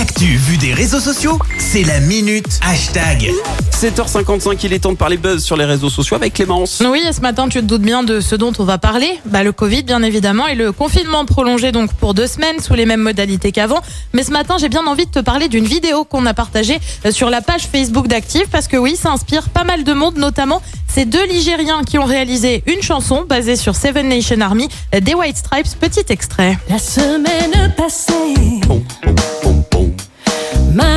L'actu vue des réseaux sociaux, c'est la minute hashtag. 7h55, il est temps de parler buzz sur les réseaux sociaux avec Clémence. Oui, et ce matin, tu te doutes bien de ce dont on va parler. Bah, le Covid, bien évidemment, et le confinement prolongé donc pour deux semaines sous les mêmes modalités qu'avant. Mais ce matin, j'ai bien envie de te parler d'une vidéo qu'on a partagée euh, sur la page Facebook d'Active parce que oui, ça inspire pas mal de monde, notamment ces deux Ligériens qui ont réalisé une chanson basée sur Seven Nation Army euh, des White Stripes. Petit extrait. La semaine passée, pom.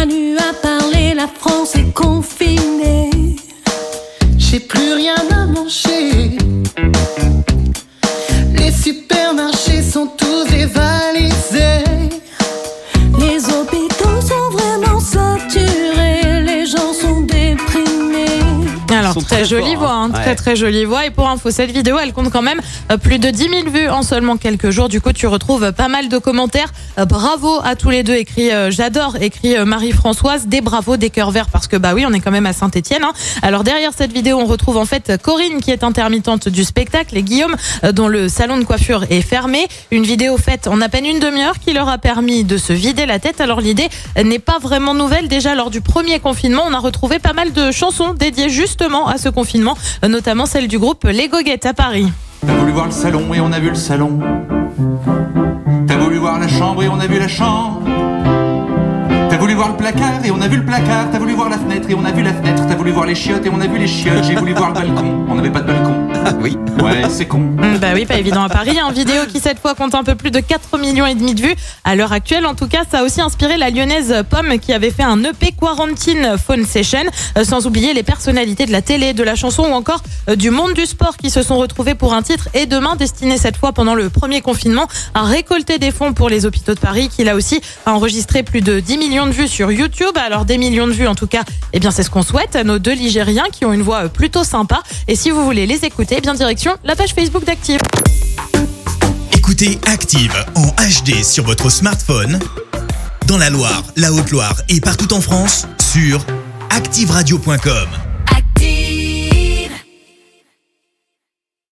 La France est confinée. J'ai plus rien à manger. Alors très, très jolie voix, hein, hein. très très jolie voix. Et pour info, cette vidéo, elle compte quand même euh, plus de 10 000 vues en seulement quelques jours. Du coup, tu retrouves pas mal de commentaires. Euh, bravo à tous les deux, écrit euh, j'adore, écrit euh, Marie-Françoise. Des bravos, des cœurs verts parce que bah oui, on est quand même à Saint-Étienne. Alors derrière cette vidéo, on retrouve en fait Corinne qui est intermittente du spectacle et Guillaume euh, dont le salon de coiffure est fermé. Une vidéo faite en à peine une demi-heure qui leur a permis de se vider la tête. Alors l'idée n'est pas vraiment nouvelle. Déjà lors du premier confinement, on a retrouvé pas mal de chansons dédiées justement à ce confinement, notamment celle du groupe Les Goguettes à Paris. T'as voulu voir le salon et on a vu le salon. T'as voulu voir la chambre et on a vu la chambre. T'as voulu voir le placard et on a vu le placard. T'as voulu voir la fenêtre et on a vu la fenêtre. T'as voulu voir les chiottes et on a vu les chiottes. J'ai voulu voir le balcon. On n'avait pas de balcon. Oui. Ouais, c'est con. Hum, Bah oui, pas évident à Paris. Une vidéo qui cette fois compte un peu plus de 4 millions et demi de vues. À l'heure actuelle, en tout cas, ça a aussi inspiré la lyonnaise Pomme qui avait fait un EP Quarantine Phone Session. Euh, sans oublier les personnalités de la télé, de la chanson ou encore euh, du monde du sport qui se sont retrouvés pour un titre et demain destiné cette fois pendant le premier confinement à récolter des fonds pour les hôpitaux de Paris qui là aussi a enregistré plus de 10 millions de vues sur YouTube. Alors des millions de vues en tout cas, eh bien c'est ce qu'on souhaite à nos deux Ligériens qui ont une voix euh, plutôt sympa. Et si vous voulez les écouter, bien direction la page Facebook d'Active. Écoutez Active en HD sur votre smartphone, dans la Loire, la Haute-Loire et partout en France, sur activeradio.com.